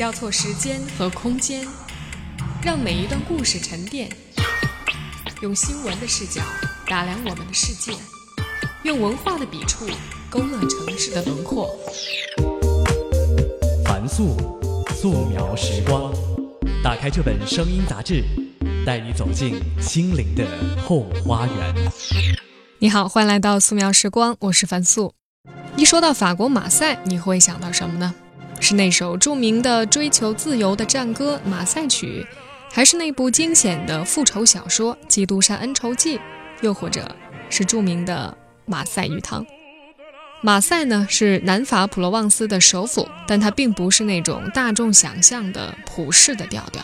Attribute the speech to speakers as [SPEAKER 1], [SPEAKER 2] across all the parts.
[SPEAKER 1] 交错时间和空间，让每一段故事沉淀。用新闻的视角打量我们的世界，用文化的笔触勾勒城市的轮廓。
[SPEAKER 2] 凡素，素描时光。打开这本声音杂志，带你走进心灵的后花园。
[SPEAKER 1] 你好，欢迎来到素描时光，我是凡素。一说到法国马赛，你会想到什么呢？是那首著名的追求自由的战歌《马赛曲》，还是那部惊险的复仇小说《基督山恩仇记》，又或者是著名的马赛鱼汤？马赛呢是南法普罗旺斯的首府，但它并不是那种大众想象的普世的调调。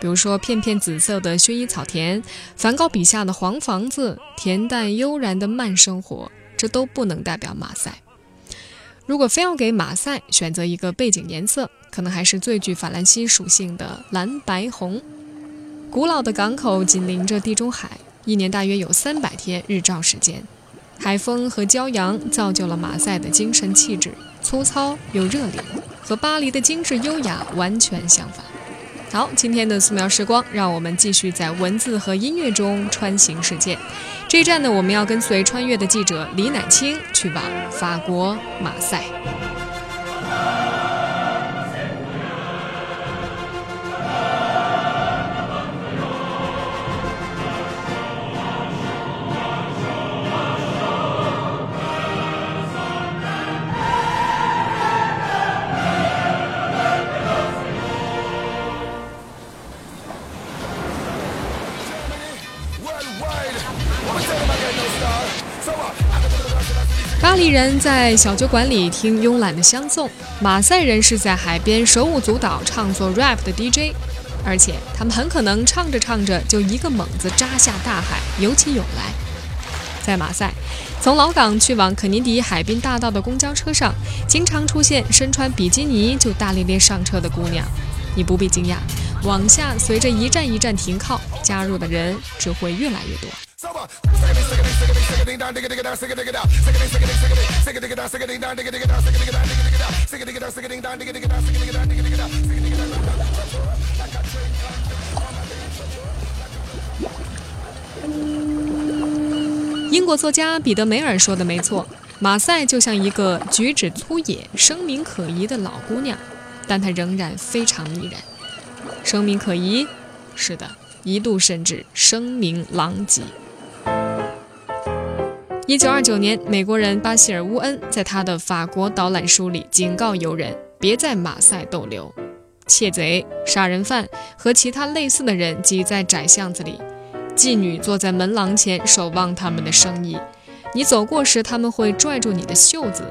[SPEAKER 1] 比如说，片片紫色的薰衣草田，梵高笔下的黄房子，恬淡悠然的慢生活，这都不能代表马赛。如果非要给马赛选择一个背景颜色，可能还是最具法兰西属性的蓝白红。古老的港口紧邻着地中海，一年大约有三百天日照时间。海风和骄阳造就了马赛的精神气质，粗糙又热烈，和巴黎的精致优雅完全相反。好，今天的素描时光，让我们继续在文字和音乐中穿行世界。这一站呢，我们要跟随穿越的记者李乃清去往法国马赛。巴黎人在小酒馆里听慵懒的相送，马赛人是在海边手舞足蹈唱作 rap 的 DJ，而且他们很可能唱着唱着就一个猛子扎下大海，游起泳来。在马赛，从老港去往肯尼迪海滨大道的公交车上，经常出现身穿比基尼就大咧咧上车的姑娘。你不必惊讶，往下随着一站一站停靠，加入的人只会越来越多。英国作家彼得梅尔说的没错，马赛就像一个举止粗野、声名可疑的老姑娘，但她仍然非常迷人。声名可疑，是的，一度甚至声名狼藉。一九二九年，美国人巴希尔·乌恩在他的法国导览书里警告游人别在马赛逗留，窃贼、杀人犯和其他类似的人挤在窄巷子里，妓女坐在门廊前守望他们的生意。你走过时，他们会拽住你的袖子。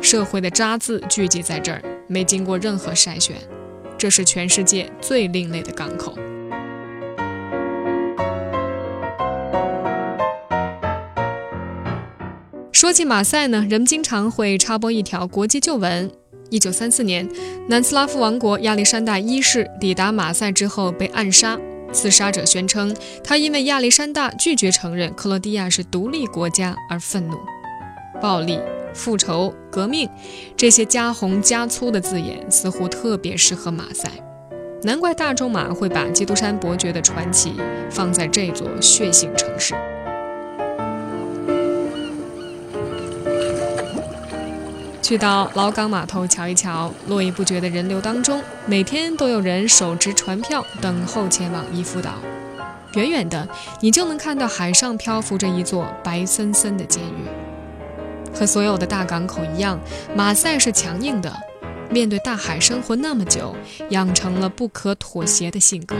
[SPEAKER 1] 社会的渣滓聚集在这儿，没经过任何筛选，这是全世界最另类的港口。说起马赛呢，人们经常会插播一条国际旧闻：一九三四年，南斯拉夫王国亚历山大一世抵达马赛之后被暗杀。刺杀者宣称，他因为亚历山大拒绝承认克罗地亚是独立国家而愤怒。暴力、复仇、革命，这些加红加粗的字眼似乎特别适合马赛。难怪大仲马会把基督山伯爵的传奇放在这座血腥城市。去到老港码头瞧一瞧，络绎不绝的人流当中，每天都有人手持船票等候前往伊夫岛。远远的，你就能看到海上漂浮着一座白森森的监狱。和所有的大港口一样，马赛是强硬的，面对大海生活那么久，养成了不可妥协的性格。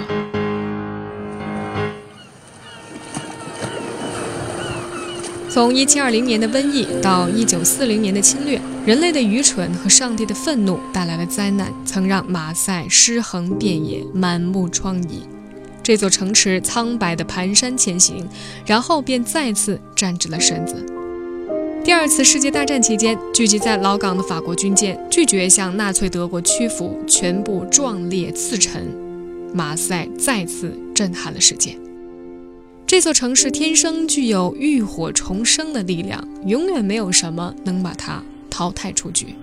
[SPEAKER 1] 从1720年的瘟疫到1940年的侵略，人类的愚蠢和上帝的愤怒带来的灾难，曾让马赛尸横遍野，满目疮痍。这座城池苍白地蹒跚前行，然后便再次站直了身子。第二次世界大战期间，聚集在老港的法国军舰拒绝向纳粹德国屈服，全部壮烈刺沉。马赛再次震撼了世界。这座城市天生具有浴火重生的力量永远没有什么能把它淘汰出局。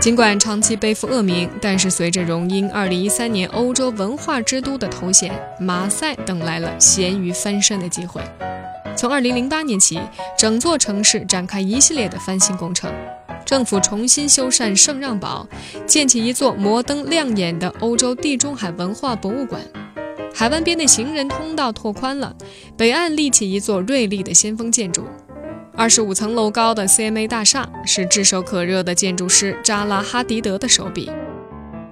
[SPEAKER 1] 尽管长期背负恶名但是随着荣膺二零一三年欧洲文化之都的头衔马赛等来了咸鱼翻身的机会。从二零零八年起整座城市展开一系列的翻新工程政府重新修缮圣让堡，建起一座摩登亮眼的欧洲地中海文化博物馆。海湾边的行人通道拓宽了，北岸立起一座锐利的先锋建筑。二十五层楼高的 CMA 大厦是炙手可热的建筑师扎拉哈迪德的手笔。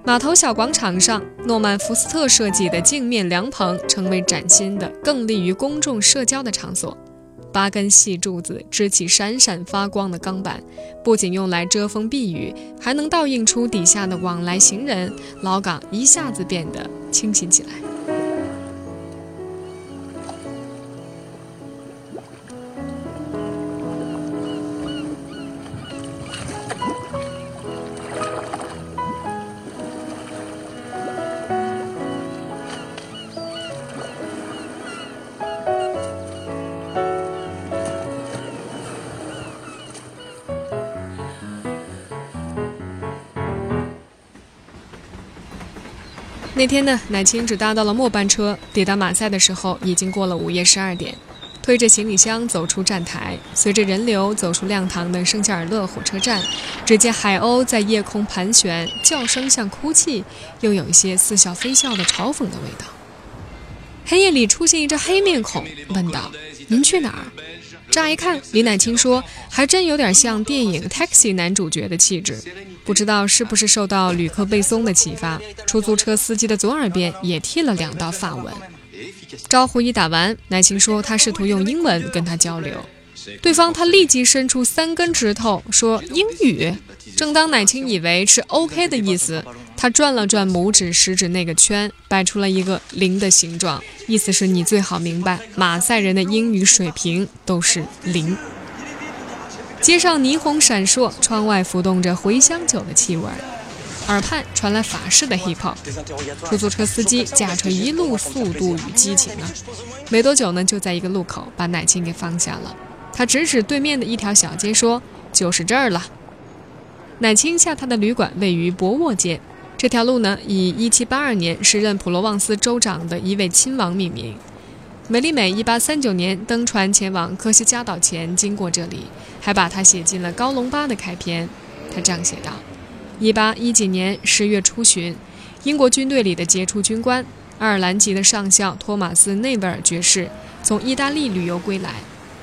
[SPEAKER 1] 码头小广场上，诺曼福斯特设计的镜面凉棚成为崭新的、更利于公众社交的场所。八根细柱子支起闪闪发光的钢板，不仅用来遮风避雨，还能倒映出底下的往来行人。老港一下子变得清新起来。那天呢，乃青只搭到了末班车，抵达马赛的时候已经过了午夜十二点。推着行李箱走出站台，随着人流走出亮堂的圣加尔勒火车站，只见海鸥在夜空盘旋，叫声像哭泣，又有一些似笑非笑的嘲讽的味道。黑夜里出现一只黑面孔，问道：“您去哪儿？”乍一看，李乃清说：“还真有点像电影《Taxi》男主角的气质。”不知道是不是受到旅客背诵的启发，出租车司机的左耳边也剃了两道发纹。招呼一打完，乃青说他试图用英文跟他交流，对方他立即伸出三根指头说英语。正当乃青以为是 OK 的意思，他转了转拇指、食指那个圈，摆出了一个零的形状，意思是你最好明白，马赛人的英语水平都是零。街上霓虹闪烁，窗外浮动着茴香酒的气味，耳畔传来法式的 hip hop。出租车司机驾车一路速度与激情啊！没多久呢，就在一个路口把奶青给放下了。他指指对面的一条小街说：“就是这儿了。”奶青下榻的旅馆位于博沃街。这条路呢，以1782年时任普罗旺斯州长的一位亲王命名。美丽美1839年登船前往科西嘉岛前经过这里。还把它写进了《高隆巴》的开篇。他这样写道：“一八一几年十月初旬，英国军队里的杰出军官、爱尔兰籍的上校托马斯·内维尔爵士从意大利旅游归来，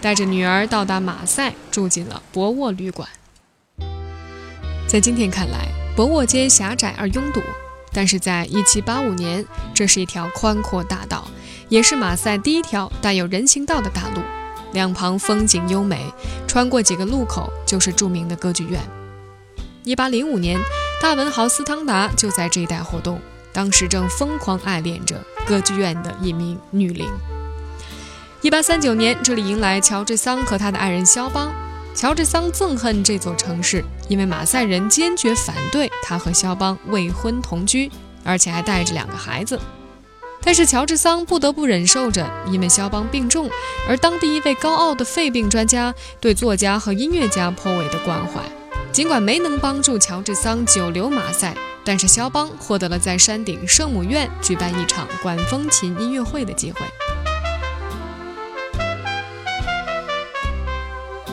[SPEAKER 1] 带着女儿到达马赛，住进了博沃旅馆。在今天看来，博沃街狭窄而拥堵，但是在一七八五年，这是一条宽阔大道，也是马赛第一条带有人行道的大路。”两旁风景优美，穿过几个路口就是著名的歌剧院。一八零五年，大文豪斯汤达就在这一带活动，当时正疯狂爱恋着歌剧院的一名女伶。一八三九年，这里迎来乔治桑和他的爱人肖邦。乔治桑憎恨这座城市，因为马赛人坚决反对他和肖邦未婚同居，而且还带着两个孩子。但是乔治桑不得不忍受着，因为肖邦病重，而当地一位高傲的肺病专家对作家和音乐家颇为的关怀。尽管没能帮助乔治桑久留马赛，但是肖邦获得了在山顶圣母院举办一场管风琴音乐会的机会。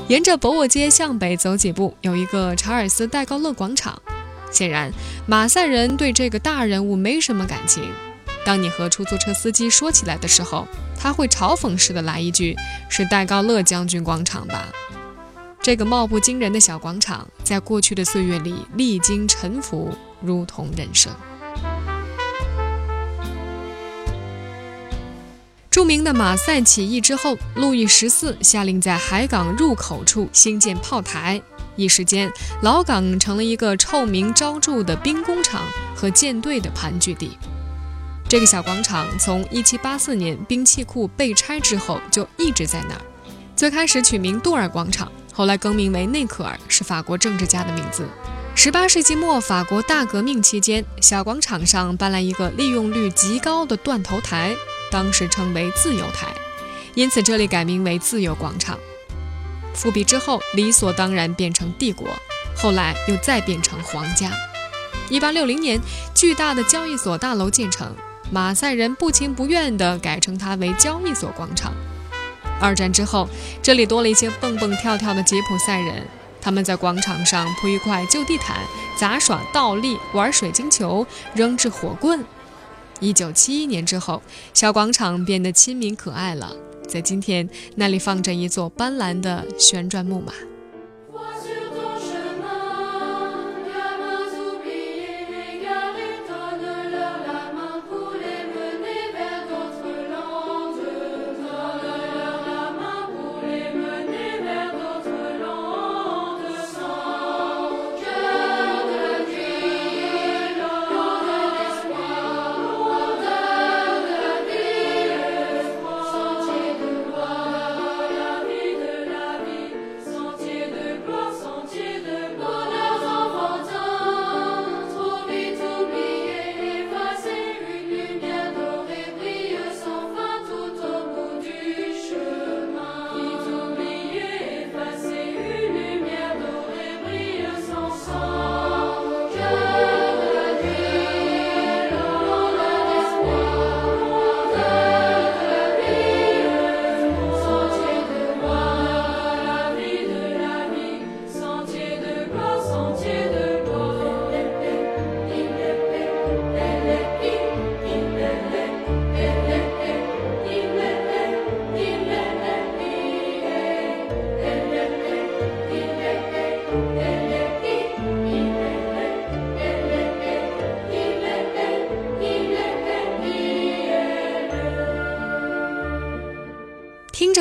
[SPEAKER 1] 沿着博沃街向北走几步，有一个查尔斯戴高乐广场。显然，马赛人对这个大人物没什么感情。当你和出租车司机说起来的时候，他会嘲讽似的来一句：“是戴高乐将军广场吧？”这个貌不惊人的小广场，在过去的岁月里历经沉浮，如同人生。著名的马赛起义之后，路易十四下令在海港入口处兴建炮台，一时间，老港成了一个臭名昭著的兵工厂和舰队的盘踞地。这个小广场从1784年兵器库被拆之后就一直在那儿。最开始取名杜尔广场，后来更名为内克尔，是法国政治家的名字。18世纪末法国大革命期间，小广场上搬来一个利用率极高的断头台，当时称为自由台，因此这里改名为自由广场。复辟之后，理所当然变成帝国。后来又再变成皇家。一八六零年，巨大的交易所大楼建成，马赛人不情不愿地改称它为交易所广场。二战之后，这里多了一些蹦蹦跳跳的吉普赛人，他们在广场上铺一块旧地毯，杂耍倒立，玩水晶球，扔掷火棍。一九七一年之后，小广场变得亲民可爱了，在今天，那里放着一座斑斓的旋转木马。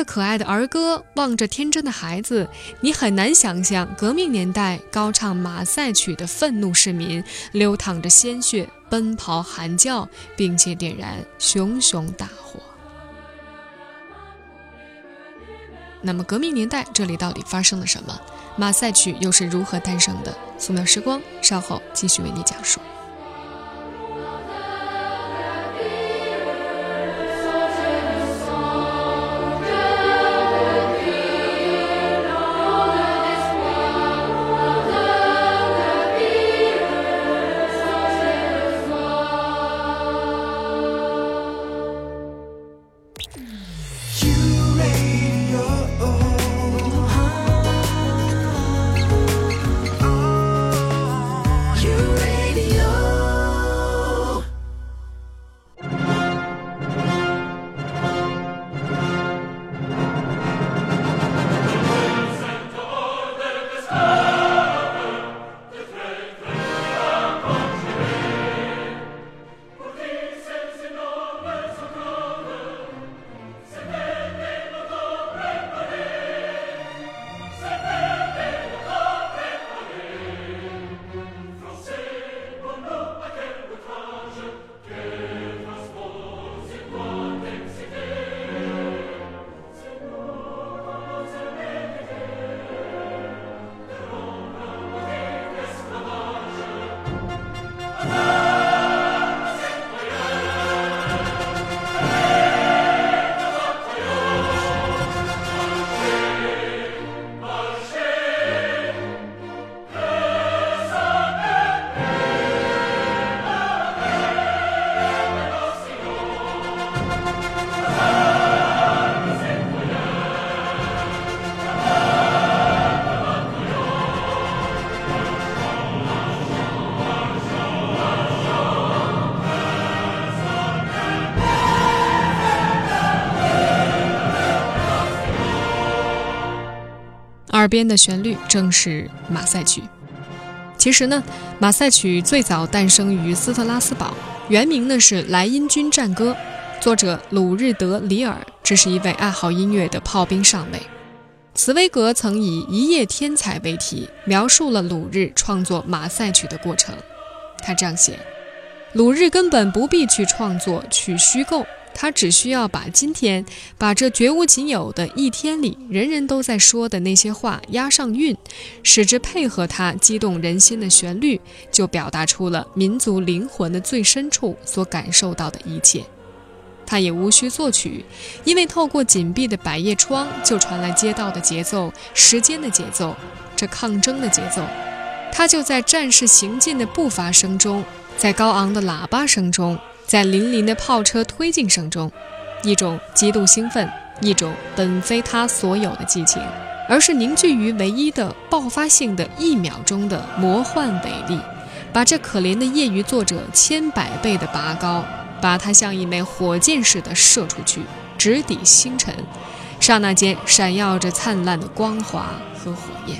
[SPEAKER 1] 可爱的儿歌，望着天真的孩子，你很难想象革命年代高唱马赛曲的愤怒市民流淌着鲜血，奔跑喊叫，并且点燃熊熊大火。那么，革命年代这里到底发生了什么？马赛曲又是如何诞生的？素描时光稍后继续为你讲述。边的旋律正是马赛曲。其实呢，马赛曲最早诞生于斯特拉斯堡，原名呢是《莱茵军战歌》，作者鲁日德·里尔，这是一位爱好音乐的炮兵上尉。茨威格曾以“一夜天才”为题，描述了鲁日创作马赛曲的过程。他这样写：鲁日根本不必去创作，去虚构。他只需要把今天，把这绝无仅有的一天里人人都在说的那些话押上韵，使之配合他激动人心的旋律，就表达出了民族灵魂的最深处所感受到的一切。他也无需作曲，因为透过紧闭的百叶窗就传来街道的节奏、时间的节奏、这抗争的节奏。他就在战士行进的步伐声中，在高昂的喇叭声中，在凛凛的炮车推进声中，一种极度兴奋，一种本非他所有的激情，而是凝聚于唯一的爆发性的一秒钟的魔幻伟力，把这可怜的业余作者千百倍的拔高，把它像一枚火箭似的射出去，直抵星辰，刹那间闪耀着灿烂的光华和火焰。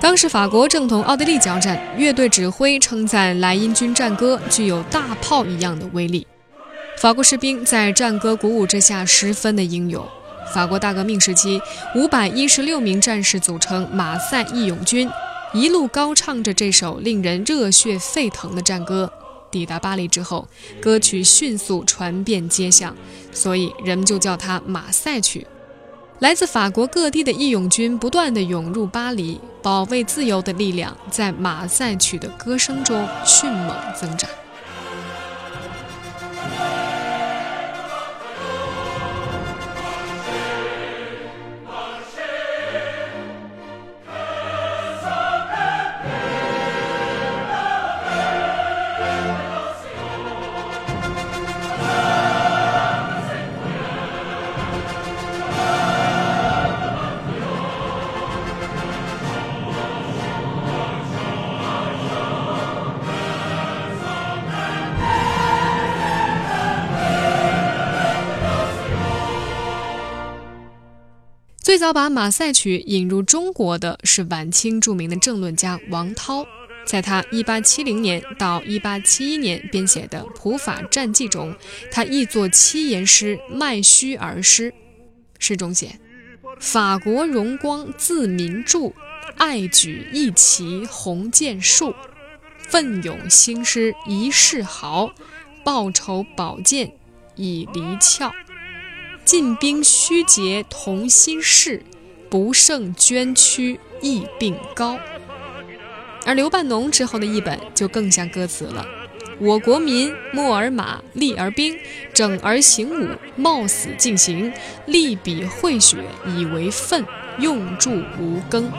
[SPEAKER 1] 当时法国正同奥地利交战，乐队指挥称赞莱茵军战歌具有大炮一样的威力。法国士兵在战歌鼓舞之下十分的英勇。法国大革命时期，五百一十六名战士组成马赛义勇军，一路高唱着这首令人热血沸腾的战歌。抵达巴黎之后，歌曲迅速传遍街巷，所以人们就叫它马赛曲。来自法国各地的义勇军不断地涌入巴黎，保卫自由的力量在马赛曲的歌声中迅猛增长。最早把马赛曲引入中国的是晚清著名的政论家王涛，在他1870年到1871年编写的《普法战记》中，他译作七言诗《卖虚儿诗》，诗中写：“法国荣光自民著，爱举义旗红剑树，奋勇兴师一世豪，报仇宝剑以离鞘。”进兵虚节同心事，不胜捐躯亦病高。而刘半农之后的译本就更像歌词了：我国民默而马，立而兵，整而行伍，冒死进行，立笔绘血以为粪，用助无更。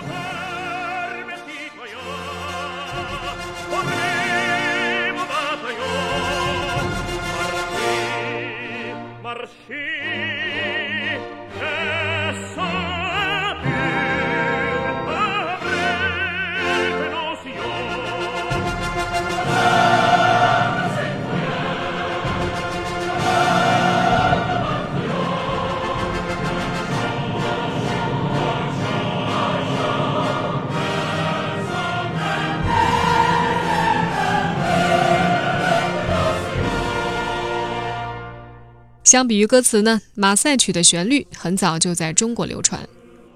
[SPEAKER 1] 相比于歌词呢，马赛曲的旋律很早就在中国流传。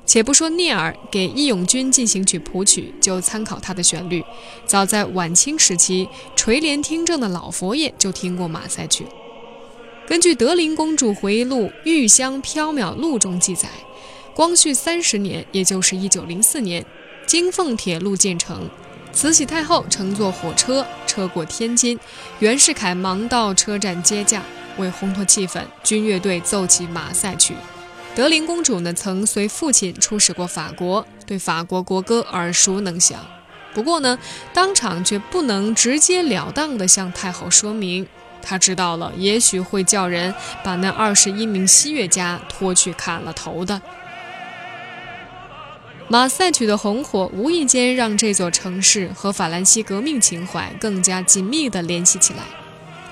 [SPEAKER 1] 且不说聂耳给《义勇军进行曲》谱曲，就参考他的旋律。早在晚清时期，垂帘听政的老佛爷就听过马赛曲。根据德龄公主回忆录《玉香缥缈录》中记载，光绪三十年，也就是一九零四年，京凤铁路建成，慈禧太后乘坐火车车过天津，袁世凯忙到车站接驾。为烘托气氛，军乐队奏起马赛曲。德龄公主呢，曾随父亲出使过法国，对法国国歌耳熟能详。不过呢，当场却不能直截了当地向太后说明。她知道了，也许会叫人把那二十一名西乐家拖去砍了头的。马赛曲的红火，无意间让这座城市和法兰西革命情怀更加紧密地联系起来。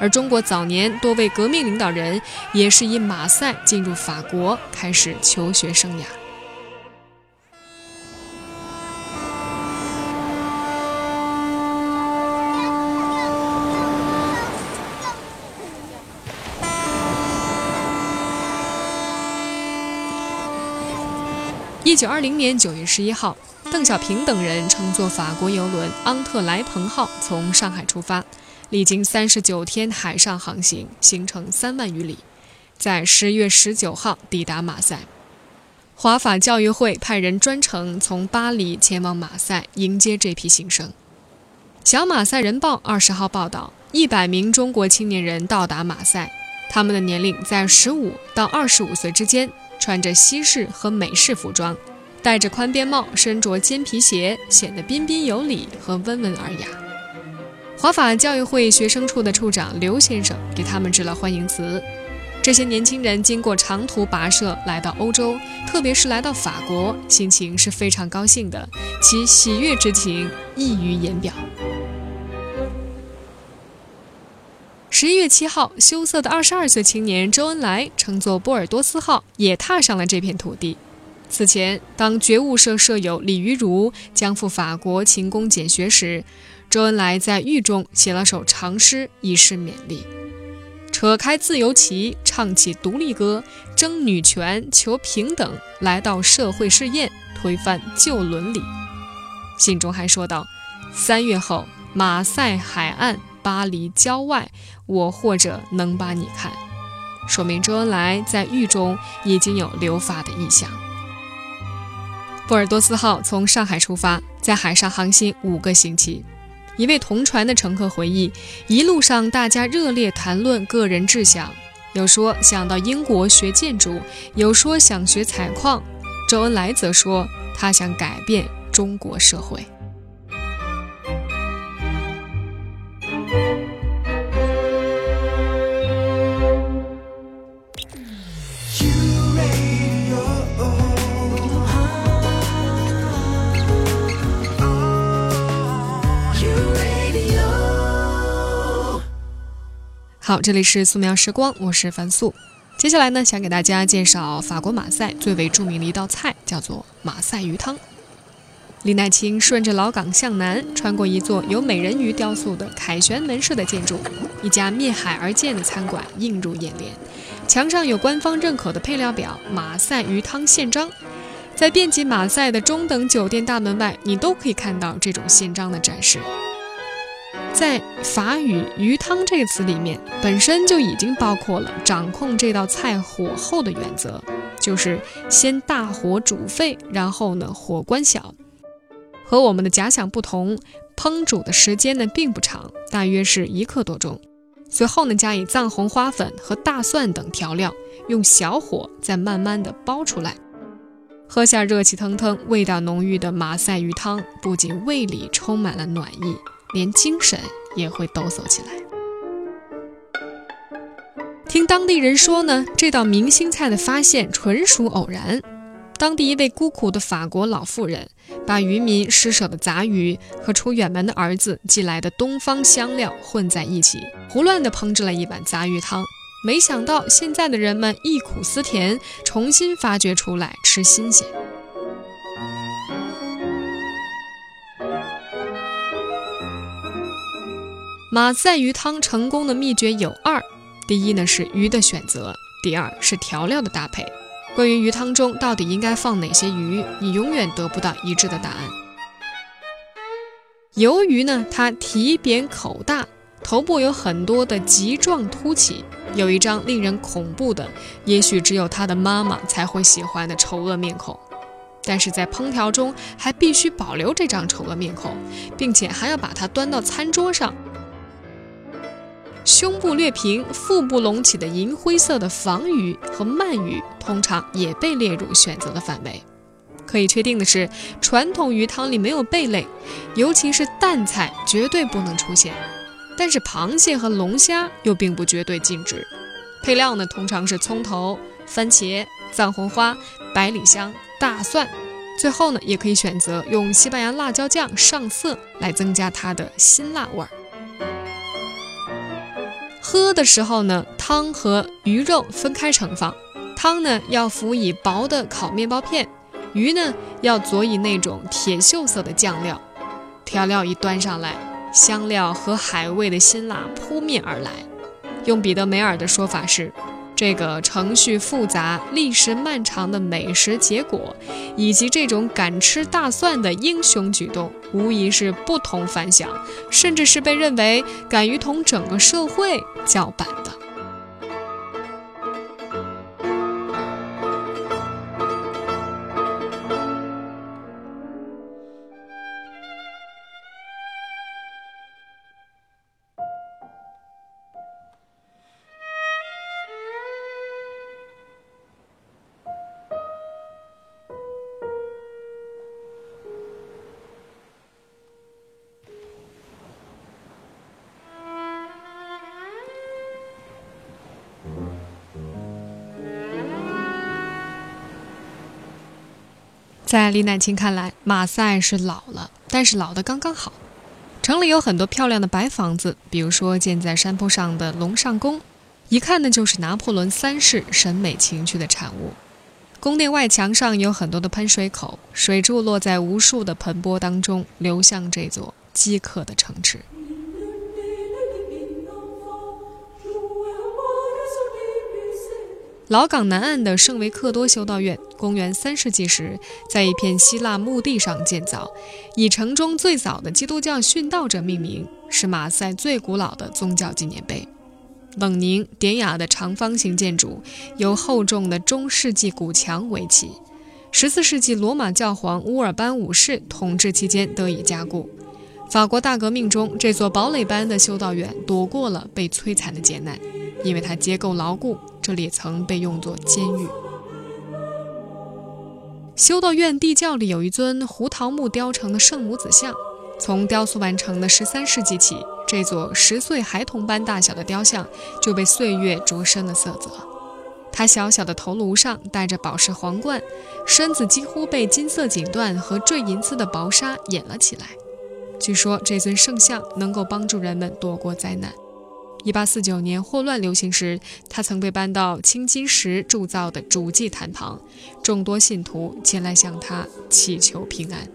[SPEAKER 1] 而中国早年多位革命领导人也是以马赛进入法国，开始求学生涯。一九二零年九月十一号，邓小平等人乘坐法国游轮“昂特莱蓬号”从上海出发。历经三十九天海上航行，行程三万余里，在十月十九号抵达马赛。华法教育会派人专程从巴黎前往马赛迎接这批新生。小马赛人报二十号报道，一百名中国青年人到达马赛，他们的年龄在十五到二十五岁之间，穿着西式和美式服装，戴着宽边帽，身着尖皮鞋，显得彬彬有礼和温文尔雅。华法教育会学生处的处长刘先生给他们致了欢迎词。这些年轻人经过长途跋涉来到欧洲，特别是来到法国，心情是非常高兴的，其喜悦之情溢于言表。十一月七号，羞涩的二十二岁青年周恩来乘坐波尔多斯号也踏上了这片土地。此前，当觉悟社舍友李于儒将赴法国勤工俭学时，周恩来在狱中写了首长诗以示勉励：“扯开自由旗，唱起独立歌，争女权，求平等，来到社会试验，推翻旧伦理。”信中还说道：“三月后，马赛海岸。”巴黎郊外，我或者能把你看，说明周恩来在狱中已经有留法的意向。波尔多斯号从上海出发，在海上航行五个星期。一位同船的乘客回忆，一路上大家热烈谈论个人志向，有说想到英国学建筑，有说想学采矿。周恩来则说，他想改变中国社会。好，这里是素描时光，我是樊素。接下来呢，想给大家介绍法国马赛最为著名的一道菜，叫做马赛鱼汤。李乃清顺着老港向南，穿过一座有美人鱼雕塑的凯旋门式的建筑，一家面海而建的餐馆映入眼帘。墙上有官方认可的配料表——马赛鱼汤宪章。在遍及马赛的中等酒店大门外，你都可以看到这种宪章的展示。在法语“鱼汤”这个词里面，本身就已经包括了掌控这道菜火候的原则，就是先大火煮沸，然后呢火关小。和我们的假想不同，烹煮的时间呢并不长，大约是一刻多钟。随后呢加以藏红花粉和大蒜等调料，用小火再慢慢的煲出来。喝下热气腾腾、味道浓郁的马赛鱼汤，不仅胃里充满了暖意。连精神也会抖擞起来。听当地人说呢，这道明星菜的发现纯属偶然。当地一位孤苦的法国老妇人，把渔民施舍的杂鱼和出远门的儿子寄来的东方香料混在一起，胡乱地烹制了一碗杂鱼汤。没想到现在的人们忆苦思甜，重新发掘出来吃新鲜。马赛鱼汤成功的秘诀有二：第一呢是鱼的选择，第二是调料的搭配。关于鱼汤中到底应该放哪些鱼，你永远得不到一致的答案。鱿鱼呢，它体扁口大，头部有很多的棘状凸起，有一张令人恐怖的，也许只有它的妈妈才会喜欢的丑恶面孔。但是在烹调中还必须保留这张丑恶面孔，并且还要把它端到餐桌上。胸部略平、腹部隆起的银灰色的房鱼和鳗鱼，通常也被列入选择的范围。可以确定的是，传统鱼汤里没有贝类，尤其是淡菜绝对不能出现。但是螃蟹和龙虾又并不绝对禁止。配料呢，通常是葱头、番茄、藏红花、百里香、大蒜。最后呢，也可以选择用西班牙辣椒酱上色，来增加它的辛辣味儿。喝的时候呢，汤和鱼肉分开盛放，汤呢要辅以薄的烤面包片，鱼呢要佐以那种铁锈色的酱料。调料一端上来，香料和海味的辛辣扑面而来。用彼得梅尔的说法是。这个程序复杂、历史漫长的美食结果，以及这种敢吃大蒜的英雄举动，无疑是不同凡响，甚至是被认为敢于同整个社会叫板的。在李乃清看来，马赛是老了，但是老得刚刚好。城里有很多漂亮的白房子，比如说建在山坡上的龙上宫，一看呢就是拿破仑三世审美情趣的产物。宫殿外墙上有很多的喷水口，水柱落在无数的盆钵当中，流向这座饥渴的城池。老港南岸的圣维克多修道院，公元三世纪时在一片希腊墓地上建造，以城中最早的基督教殉道者命名，是马赛最古老的宗教纪念碑。冷凝典雅的长方形建筑，由厚重的中世纪古墙围起。十四世纪罗马教皇乌尔班五世统治期间得以加固。法国大革命中，这座堡垒般的修道院躲过了被摧残的劫难，因为它结构牢固。这里曾被用作监狱。修道院地窖里有一尊胡桃木雕成的圣母子像，从雕塑完成的十三世纪起，这座十岁孩童般大小的雕像就被岁月灼深了色泽。他小小的头颅上戴着宝石皇冠，身子几乎被金色锦缎和坠银丝的薄纱掩了起来。据说这尊圣像能够帮助人们躲过灾难。一八四九年霍乱流行时，他曾被搬到青金石铸造的主祭坛旁，众多信徒前来向他祈求平安。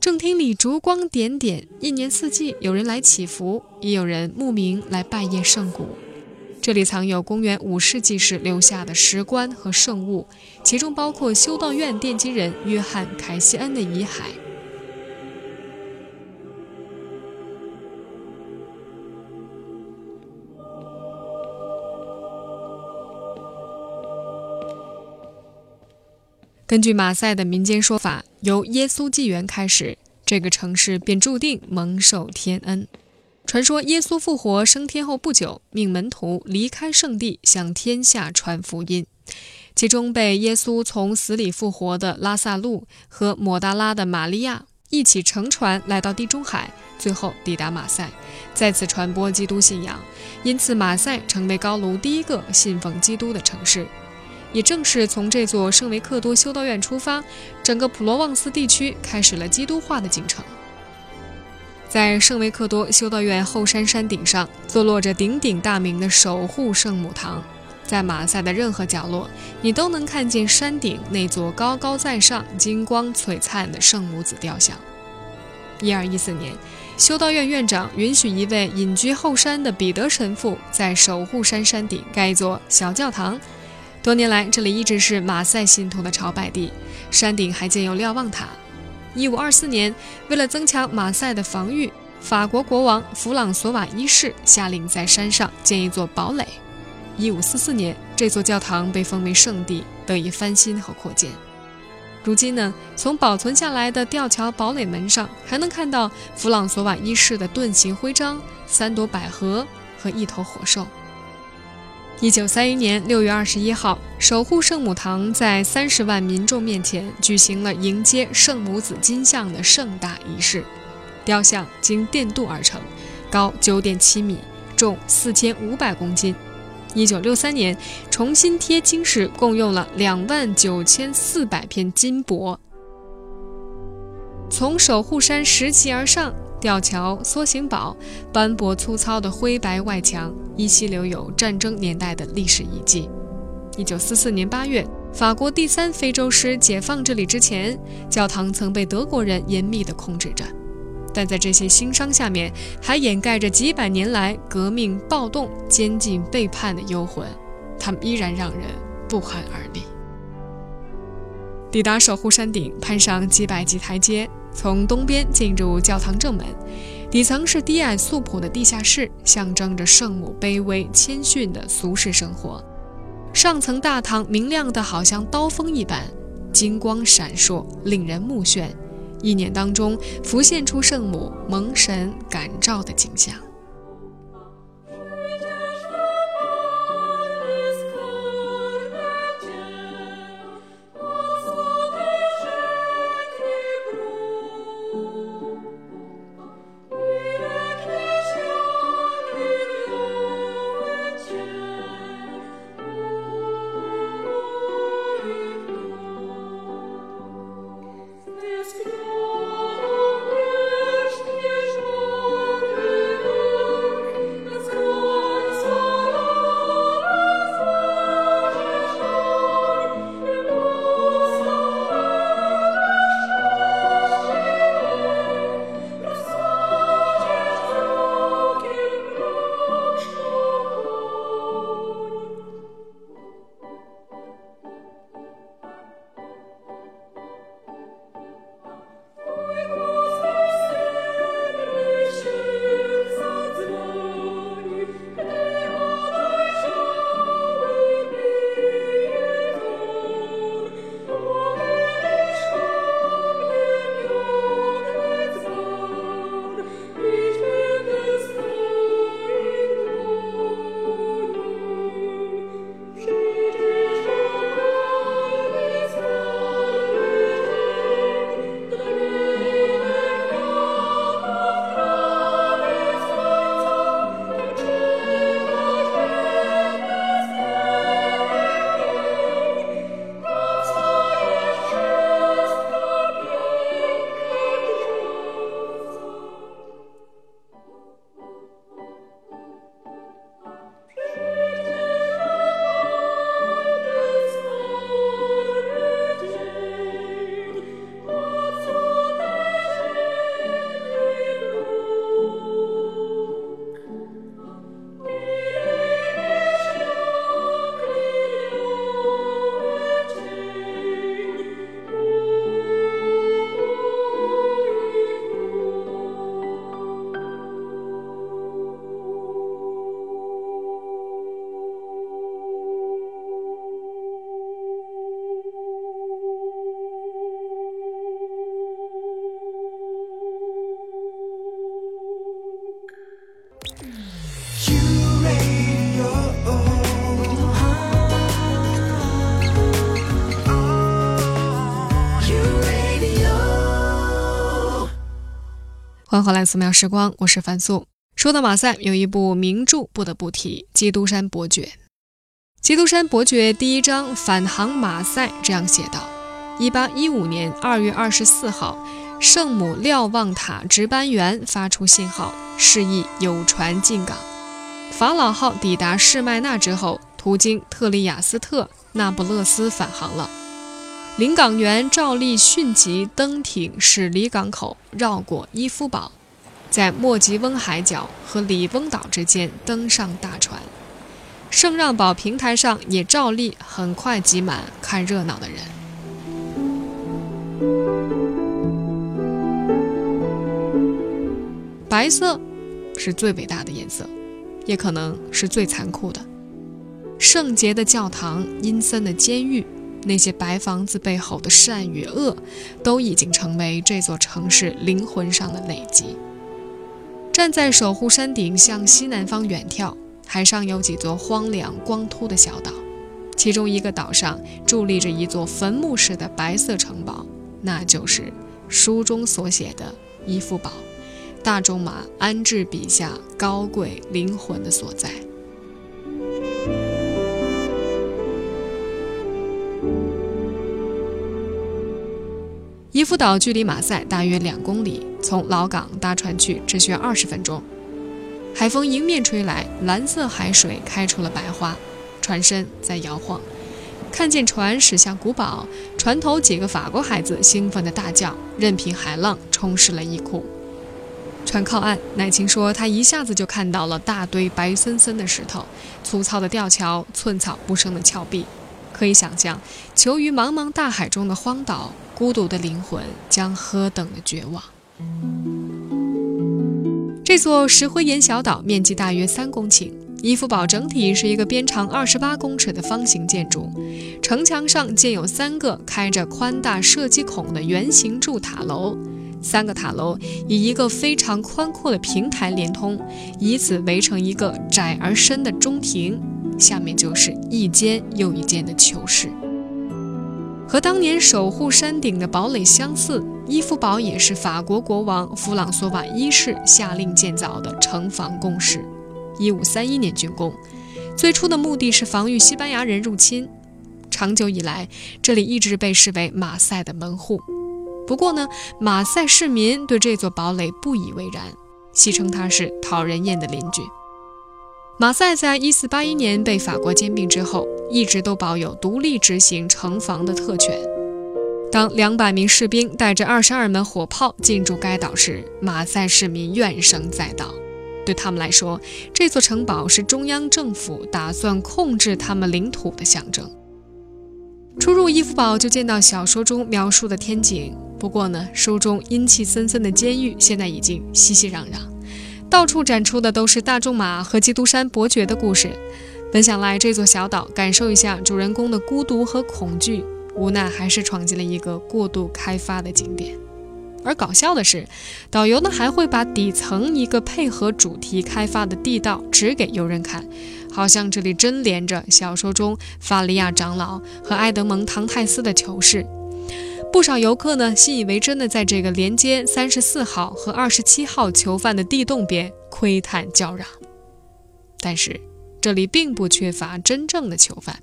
[SPEAKER 1] 正厅里烛光点点，一年四季有人来祈福，也有人慕名来拜谒圣骨。这里藏有公元五世纪时留下的石棺和圣物，其中包括修道院奠基人约翰·凯西恩的遗骸。根据马赛的民间说法，由耶稣纪元开始，这个城市便注定蒙受天恩。传说耶稣复活升天后不久，命门徒离开圣地，向天下传福音。其中被耶稣从死里复活的拉萨路和抹大拉的玛利亚一起乘船来到地中海，最后抵达马赛，再次传播基督信仰。因此，马赛成为高卢第一个信奉基督的城市。也正是从这座圣维克多修道院出发，整个普罗旺斯地区开始了基督化的进程。在圣维克多修道院后山山顶上，坐落着鼎鼎大名的守护圣母堂。在马赛的任何角落，你都能看见山顶那座高高在上、金光璀璨的圣母子雕像。一二一四年，修道院院长允许一位隐居后山的彼得神父在守护山山顶盖一座小教堂。多年来，这里一直是马赛信徒的朝拜地。山顶还建有瞭望塔。一五二四年，为了增强马赛的防御，法国国王弗朗索瓦一世下令在山上建一座堡垒。一五四四年，这座教堂被封为圣地，得以翻新和扩建。如今呢，从保存下来的吊桥堡垒门上，还能看到弗朗索瓦一世的盾形徽章、三朵百合和一头火兽。一九三一年六月二十一号，守护圣母堂在三十万民众面前举行了迎接圣母子金像的盛大仪式。雕像经电镀而成，高九点七米，重四千五百公斤。一九六三年重新贴金时，共用了两万九千四百片金箔。从守护山拾级而上。吊桥、梭形堡、斑驳粗糙的灰白外墙，依稀留有战争年代的历史遗迹。一九四四年八月，法国第三非洲师解放这里之前，教堂曾被德国人严密地控制着。但在这些新伤下面，还掩盖着几百年来革命暴动、监禁背叛的幽魂，他们依然让人不寒而栗。抵达守护山顶，攀上几百级台阶。从东边进入教堂正门，底层是低矮素朴的地下室，象征着圣母卑微谦逊的俗世生活。上层大堂明亮的好像刀锋一般，金光闪烁，令人目眩。一年当中浮现出圣母蒙神感召的景象。欢迎回来，素描时光，我是樊素。说到马赛，有一部名著不得不提《基督山伯爵》。《基督山伯爵》第一章返航马赛这样写道：一八一五年二月二十四号，圣母瞭望塔值班员发出信号，示意有船进港。法老号抵达士麦那之后，途经特里亚斯特、那不勒斯返航了。临港员照例迅即登艇驶离港口，绕过伊夫堡，在莫吉翁海角和里翁岛之间登上大船。圣让堡平台上也照例很快挤满看热闹的人。白色是最伟大的颜色，也可能是最残酷的。圣洁的教堂，阴森的监狱。那些白房子背后的善与恶，都已经成为这座城市灵魂上的累积。站在守护山顶，向西南方远眺，海上有几座荒凉光秃的小岛，其中一个岛上伫立着一座坟墓式的白色城堡，那就是书中所写的伊夫堡，大仲马安置笔下高贵灵魂的所在。伊夫岛距离马赛大约两公里，从老港搭船去只需要二十分钟。海风迎面吹来，蓝色海水开出了白花，船身在摇晃。看见船驶向古堡，船头几个法国孩子兴奋地大叫，任凭海浪冲湿了衣裤。船靠岸，乃晴说他一下子就看到了大堆白森森的石头、粗糙的吊桥、寸草不生的峭壁。可以想象，囚于茫茫大海中的荒岛。孤独的灵魂将何等的绝望！这座石灰岩小岛面积大约三公顷，伊夫堡整体是一个边长二十八公尺的方形建筑，城墙上建有三个开着宽大射击孔的圆形柱塔楼，三个塔楼以一个非常宽阔的平台连通，以此围成一个窄而深的中庭，下面就是一间又一间的囚室。和当年守护山顶的堡垒相似，伊夫堡也是法国国王弗朗索瓦一世下令建造的城防工事。一五三一年竣工，最初的目的是防御西班牙人入侵。长久以来，这里一直被视为马赛的门户。不过呢，马赛市民对这座堡垒不以为然，戏称它是讨人厌的邻居。马赛在一四八一年被法国兼并之后，一直都保有独立执行城防的特权。当两百名士兵带着二十二门火炮进驻该岛时，马赛市民怨声载道。对他们来说，这座城堡是中央政府打算控制他们领土的象征。出入伊夫堡，就见到小说中描述的天井。不过呢，书中阴气森森的监狱现在已经熙熙攘攘。到处展出的都是大仲马和基督山伯爵的故事。本想来这座小岛感受一下主人公的孤独和恐惧，无奈还是闯进了一个过度开发的景点。而搞笑的是，导游呢还会把底层一个配合主题开发的地道指给游人看，好像这里真连着小说中法利亚长老和埃德蒙·唐泰斯的囚室。不少游客呢，信以为真的在这个连接三十四号和二十七号囚犯的地洞边窥探叫嚷。但是，这里并不缺乏真正的囚犯。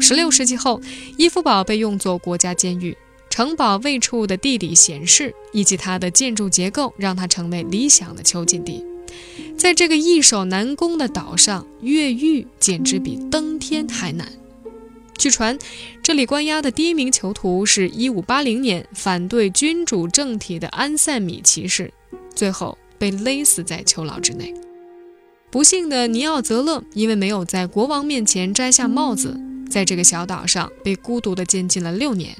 [SPEAKER 1] 十六世纪后，伊夫堡被用作国家监狱，城堡位处的地理闲适以及它的建筑结构，让它成为理想的囚禁地。在这个易守难攻的岛上，越狱简直比登天还难。据传，这里关押的第一名囚徒是一五八零年反对君主政体的安塞米骑士，最后被勒死在囚牢之内。不幸的尼奥泽勒因为没有在国王面前摘下帽子，在这个小岛上被孤独地监禁了六年。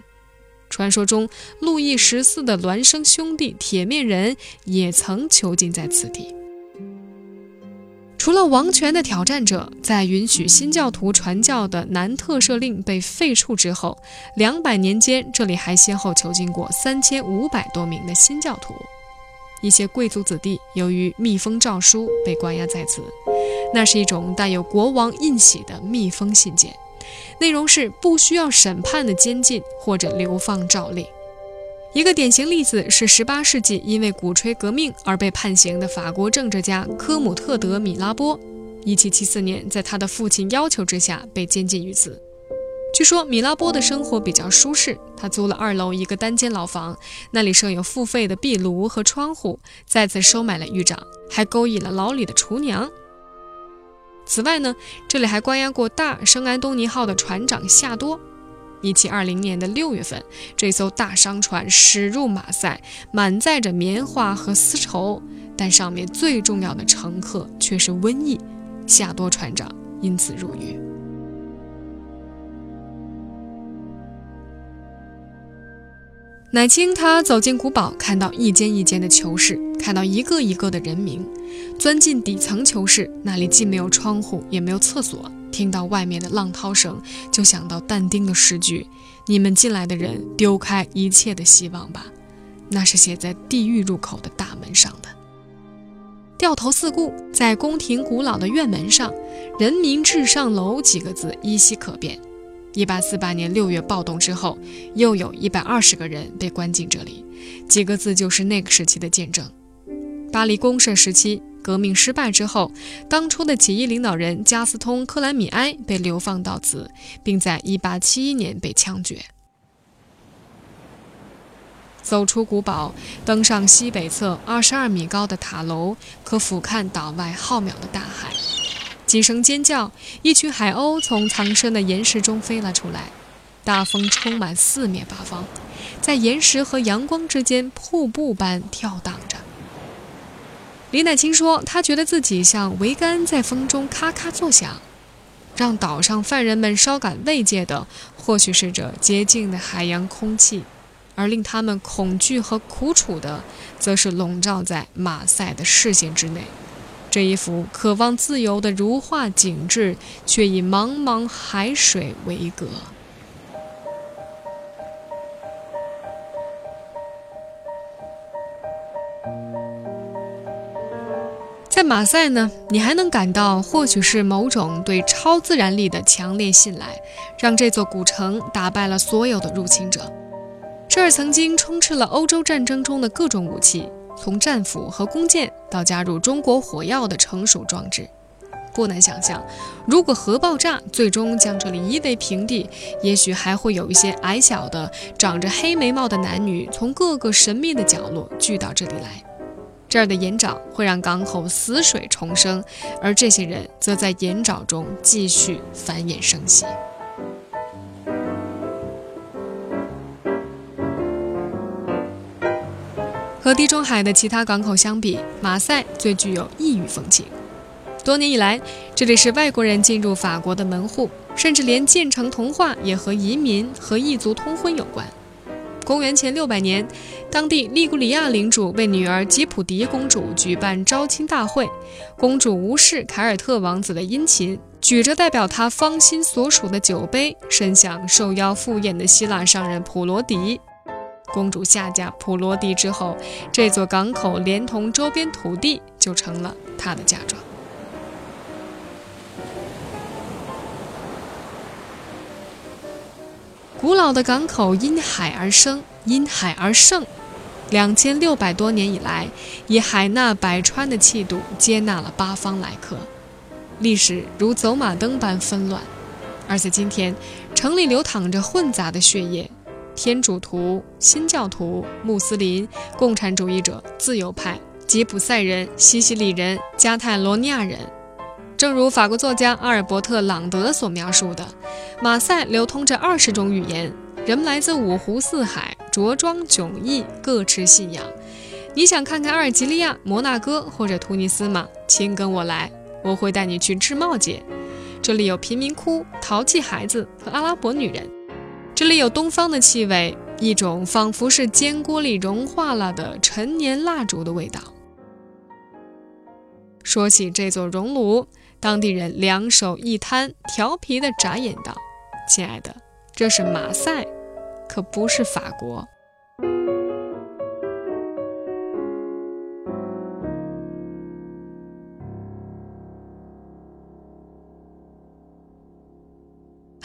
[SPEAKER 1] 传说中，路易十四的孪生兄弟铁面人也曾囚禁在此地。除了王权的挑战者，在允许新教徒传教的南特赦令被废黜之后，两百年间，这里还先后囚禁过三千五百多名的新教徒。一些贵族子弟由于密封诏书被关押在此，那是一种带有国王印玺的密封信件，内容是不需要审判的监禁或者流放诏令。一个典型例子是18世纪因为鼓吹革命而被判刑的法国政治家科姆特德米拉波。1774年，在他的父亲要求之下被监禁于此。据说米拉波的生活比较舒适，他租了二楼一个单间牢房，那里设有付费的壁炉和窗户，再次收买了狱长，还勾引了牢里的厨娘。此外呢，这里还关押过大圣安东尼号的船长夏多。一七二零年的六月份，这艘大商船驶入马赛，满载着棉花和丝绸，但上面最重要的乘客却是瘟疫。夏多船长因此入狱。乃清他走进古堡，看到一间一间的囚室，看到一个一个的人名，钻进底层囚室，那里既没有窗户，也没有厕所。听到外面的浪涛声，就想到但丁的诗句：“你们进来的人，丢开一切的希望吧。”那是写在地狱入口的大门上的。掉头四顾，在宫廷古老的院门上，“人民至上楼”几个字依稀可辨。一八四八年六月暴动之后，又有一百二十个人被关进这里，几个字就是那个时期的见证。巴黎公社时期，革命失败之后，当初的起义领导人加斯通·克兰米埃被流放到此，并在一八七一年被枪决。走出古堡，登上西北侧二十二米高的塔楼，可俯瞰岛外浩渺的大海。几声尖叫，一群海鸥从藏身的岩石中飞了出来。大风充满四面八方，在岩石和阳光之间瀑布般跳荡着。李乃清说：“他觉得自己像桅杆在风中咔咔作响，让岛上犯人们稍感慰藉的，或许是这洁净的海洋空气，而令他们恐惧和苦楚的，则是笼罩在马赛的视线之内。”这一幅渴望自由的如画景致，却以茫茫海水为隔。在马赛呢，你还能感到，或许是某种对超自然力的强烈信赖，让这座古城打败了所有的入侵者。这儿曾经充斥了欧洲战争中的各种武器。从战斧和弓箭到加入中国火药的成熟装置，不难想象，如果核爆炸最终将这里夷为平地，也许还会有一些矮小的、长着黑眉毛的男女从各个神秘的角落聚到这里来。这儿的盐沼会让港口死水重生，而这些人则在盐沼中继续繁衍生息。和地中海的其他港口相比，马赛最具有异域风情。多年以来，这里是外国人进入法国的门户，甚至连建成童话也和移民和异族通婚有关。公元前六百年，当地利古里亚领主为女儿吉普迪公主举办招亲大会，公主无视凯尔特王子的殷勤，举着代表她芳心所属的酒杯，伸向受邀赴宴的希腊商人普罗迪。公主下嫁普罗迪之后，这座港口连同周边土地就成了她的嫁妆。古老的港口因海而生，因海而盛。两千六百多年以来，以海纳百川的气度接纳了八方来客。历史如走马灯般纷乱，而在今天，城里流淌着混杂的血液。天主徒、新教徒、穆斯林、共产主义者、自由派、吉普赛人、西西里人、加泰罗尼亚人，正如法国作家阿尔伯特·朗德所描述的，马赛流通着二十种语言，人们来自五湖四海，着装迥异，各持信仰。你想看看阿尔及利亚、摩纳哥或者突尼斯吗？请跟我来，我会带你去制帽节。这里有贫民窟、淘气孩子和阿拉伯女人。这里有东方的气味，一种仿佛是煎锅里融化了的陈年蜡烛的味道。说起这座熔炉，当地人两手一摊，调皮的眨眼道：“亲爱的，这是马赛，可不是法国。”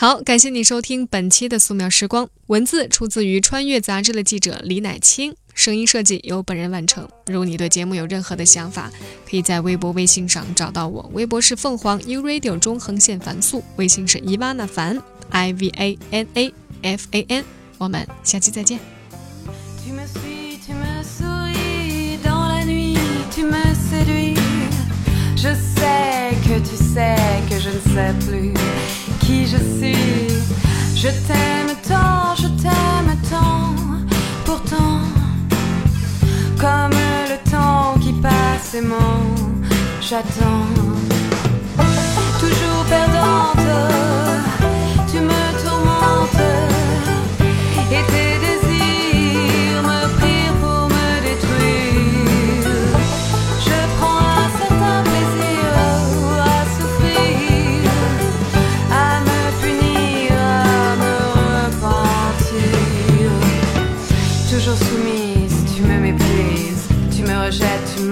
[SPEAKER 1] 好，感谢你收听本期的素描时光，文字出自于《穿越》杂志的记者李乃清，声音设计由本人完成。如果你对节目有任何的想法，可以在微博、微信上找到我，微博是凤凰 U Radio 中横线凡素，微信是伊娃那凡 I V A N A F A N，我们下期再见。
[SPEAKER 3] Qui je suis. Je t'aime tant, je t'aime tant, pourtant, comme le temps qui passe aimant, j'attends. Toujours perdante,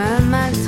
[SPEAKER 3] my